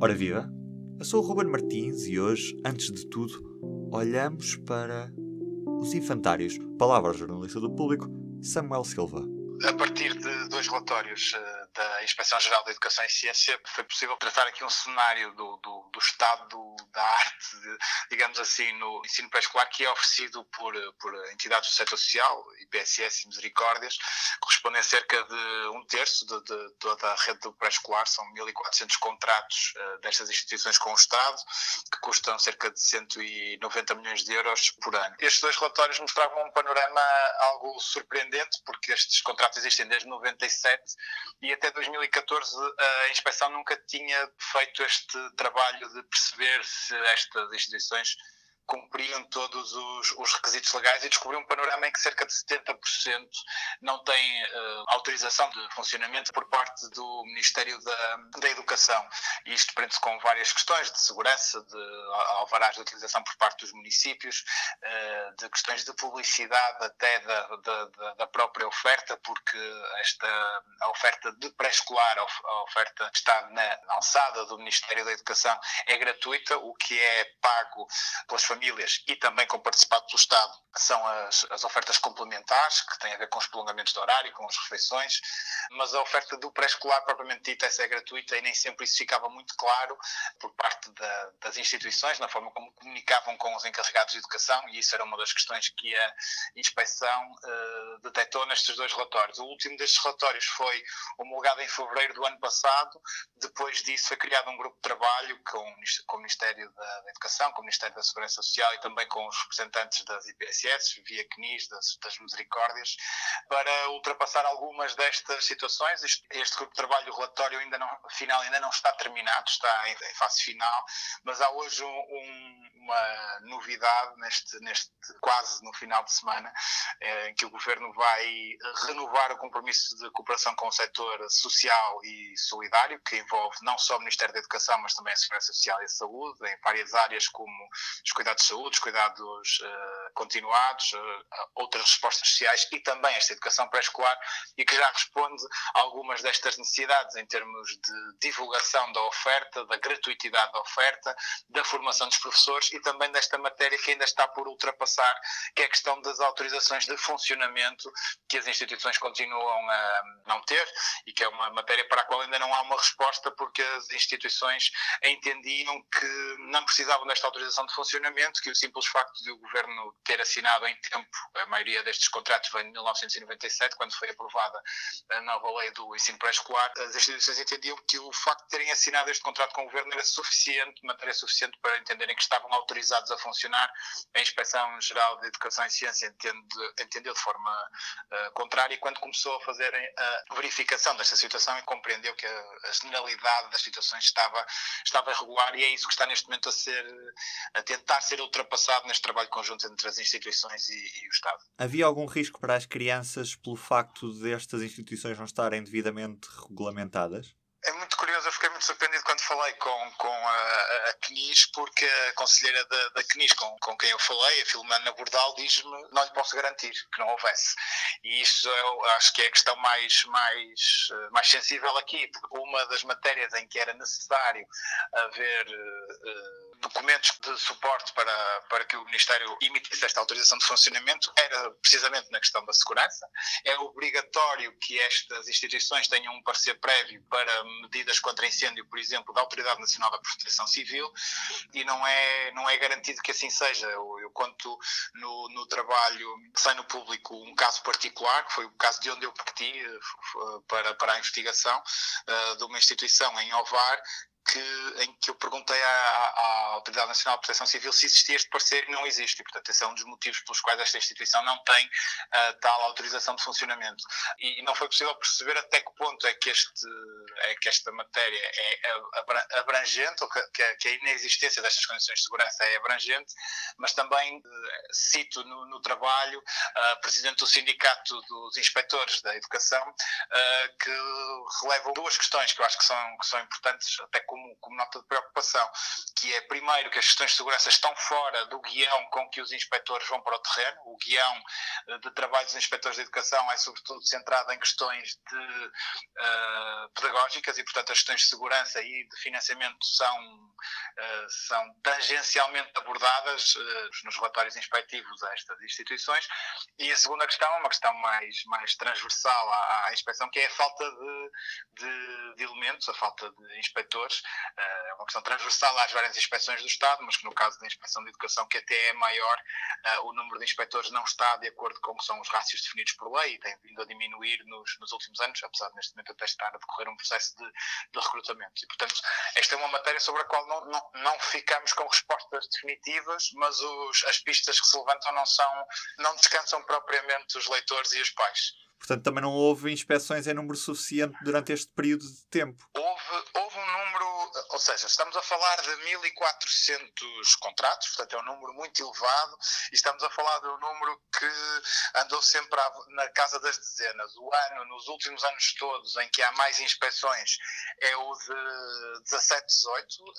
Ora viva! Eu sou o Ruben Martins e hoje, antes de tudo, olhamos para os infantários. Palavra jornalista do público, Samuel Silva. A partir de dois relatórios uh, da Inspeção Geral da Educação e Ciência, foi possível tratar aqui um cenário do, do, do estado da arte, de, digamos assim, no ensino pré-escolar, que é oferecido por, por entidades do setor social, IPSS e Misericórdias, correspondem a cerca de um terço de, de toda a rede do pré-escolar, são 1.400 contratos uh, destas instituições com o Estado, que custam cerca de 190 milhões de euros por ano. Estes dois relatórios mostravam um panorama algo surpreendente, porque estes contratos existem desde 97 e até 2014 a inspeção nunca tinha feito este trabalho de perceber se estas instituições cumpriam todos os, os, requisitos legais e descobriu um panorama em que cerca de 70% não têm uh, autorização de funcionamento por parte do Ministério da, da Educação. E isto prende-se com várias questões de segurança, de alvarás de utilização por parte dos municípios, uh, de questões de publicidade até da, da, da, própria oferta, porque esta a oferta de pré-escolar, a oferta que está na alçada do Ministério da Educação, é gratuita, o que é pago pelas famílias famílias e também com participado pelo Estado são as, as ofertas complementares, que têm a ver com os prolongamentos de horário, com as refeições, mas a oferta do pré-escolar, propriamente dita, essa é gratuita e nem sempre isso ficava muito claro por parte da, das instituições, na forma como comunicavam com os encarregados de educação, e isso era uma das questões que a inspeção uh, detectou nestes dois relatórios. O último destes relatórios foi homologado em fevereiro do ano passado, depois disso foi criado um grupo de trabalho com, com o Ministério da, da Educação, com o Ministério da Segurança Social e também com os representantes das IPSS, via CNIS, das, das Misericórdias, para ultrapassar algumas destas situações. Este, este, grupo de trabalho, o relatório ainda não, final ainda não está terminado, está em, em fase final, mas há hoje um, um, uma novidade neste, neste quase no final de semana, eh, em que o Governo vai renovar o compromisso de cooperação com o setor social e solidário, que envolve não só o Ministério da Educação, mas também a Segurança Social e a Saúde, em várias áreas como os cuidados de saúde, os cuidados uh, continuados, uh, outras respostas sociais e também esta educação pré-escolar e que já responde a algumas destas necessidades em termos de divulgação da oferta, da gratuitidade da oferta, da formação dos professores e também desta matéria que ainda está por ultrapassar, que é a questão das autorizações de funcionamento que as instituições continuam a não ter e que é uma matéria para a qual ainda não há uma resposta porque as instituições entendiam que não precisavam desta autorização de funcionamento que o simples facto de o governo ter assinado em tempo, a maioria destes contratos vem de 1997, quando foi aprovada a nova lei do ensino pré-escolar, as instituições entendiam que o facto de terem assinado este contrato com o governo era suficiente, matéria suficiente para entenderem que estavam autorizados a funcionar. A Inspeção Geral de Educação e Ciência entende, entendeu de forma uh, contrária e quando começou a fazer a verificação desta situação e compreendeu que a, a generalidade das situações estava, estava regular e é isso que está neste momento a ser a tentar ser ultrapassado neste trabalho conjunto entre as instituições e, e, o Estado. Havia algum risco para as crianças pelo facto destas instituições não estarem devidamente regulamentadas? É muito curioso, eu fiquei muito surpreendido quando falei com, com a, a CNIS, porque a conselheira da, da CNIS com, com quem eu falei, a Filomena Bordal, diz-me não lhe posso garantir que não houvesse. E isso eu acho que é a questão mais, mais, mais sensível aqui, porque uma das matérias em que era necessário haver. Uh, documentos de suporte para, para que o Ministério emitisse esta autorização de funcionamento era precisamente na questão da segurança. É obrigatório que estas instituições tenham um parecer prévio para medidas contra incêndio, por exemplo, da Autoridade Nacional da Proteção Civil e não é, não é garantido que assim seja. Eu, eu conto no, no trabalho que sai no público um caso particular, que foi o caso de onde eu parti eh, para, para a investigação uh, de uma instituição em Ovar que, em que eu perguntei à, à, Autoridade Nacional de Proteção Civil se existia este parecer e não existe. E, portanto, esse é um dos motivos pelos quais esta instituição não tem uh, tal autorização de funcionamento. E, e, não foi possível perceber até que ponto é que, este, é que esta matéria é abrangente, ou que, que a inexistência destas condições de segurança é abrangente, mas também uh, cito no, no trabalho a uh, Presidente do Sindicato dos Inspectores da Educação, uh, que releva duas questões que eu acho que são, que são importantes, até como como, como nota de preocupação, que é, primeiro, que as questões de segurança estão fora do guião com que os inspectores vão para o terreno. O guião uh, de trabalho dos inspectores de educação é, sobretudo, centrado em questões de, uh, pedagógicas e, portanto, as questões de segurança e de financiamento são, são tangencialmente abordadas nos relatórios inspectivos a estas instituições. E a segunda questão é uma questão mais, mais transversal à, à inspeção, que é a falta de, de, de, elementos, a falta de inspectores. É uma questão transversal às várias inspeções do Estado, mas que no caso da inspeção de educação, que até é maior, o número de inspectores não está de acordo com o que são os rácios definidos por lei e tem vindo a diminuir nos, nos últimos anos, apesar de neste momento até estar a decorrer um processo de, de recrutamento. E, portanto, esta é uma matéria sobre a qual não, não, não ficamos com respostas definitivas, mas os, as pistas que se levantam não são, não descansam propriamente os leitores e os pais. Portanto, também não houve inspeções em número suficiente durante este período de tempo. Houve, houve um número, ou seja, estamos a falar de 1.400 contratos, portanto é um número muito elevado, e estamos a falar de um número que andou sempre na casa das dezenas. O ano, nos últimos anos todos, em que há mais inspeções, é o de 17, 18, uh,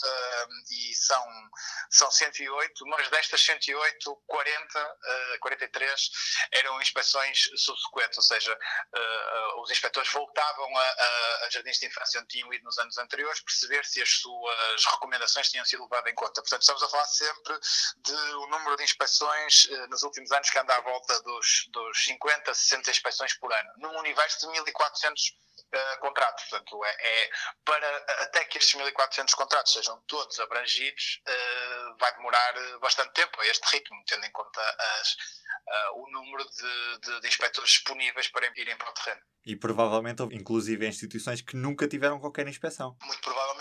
e são, são 108, mas destas 108, 40, uh, 43 eram inspeções subsequentes, ou seja, seja, uh, os inspectores voltavam a, a, a, jardins de infância onde tinham ido nos anos anteriores, perceber se as suas recomendações tinham sido levadas em conta. Portanto, estamos a falar sempre de um número de inspeções uh, nos últimos anos que anda à volta dos, dos 50, 60 inspeções por ano, num universo de 1400 Uh, contratos. Portanto, é, é, para até que estes 1.400 contratos sejam todos abrangidos, uh, vai demorar bastante tempo a este ritmo, tendo em conta as, uh, o número de, de, de, inspectores disponíveis para irem para o terreno. E provavelmente, inclusive, instituições que nunca tiveram qualquer inspeção. Muito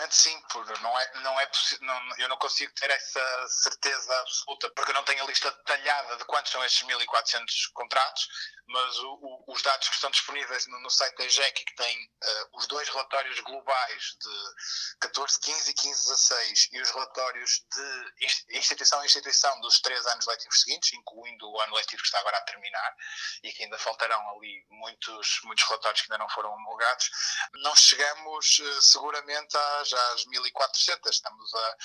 provavelmente sim, porque não é, não é não, eu não consigo ter essa certeza absoluta, porque eu não tenho a lista detalhada de quantos são estes 1.400 contratos, mas o, o, os dados que estão disponíveis no, no site da EGEC, que tem uh, dois relatórios globais de 14, 15 e 15, 16, e os relatórios de instituição a instituição dos três anos letivos seguintes, incluindo o ano letivo que está agora a terminar, e que ainda faltarão ali muitos, muitos relatórios que ainda não foram homologados, não chegamos uh, seguramente às, às 1.400, estamos a,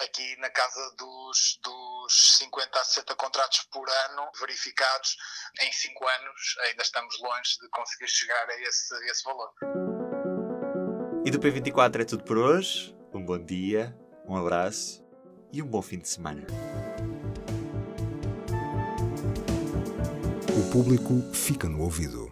aqui na casa dos, dos 50 a 60 contratos por ano verificados em 5 anos. Ainda estamos longe de conseguir chegar a esse, a esse valor. E do P24 é tudo por hoje. Um bom dia, um abraço e um bom fim de semana. O público fica no ouvido.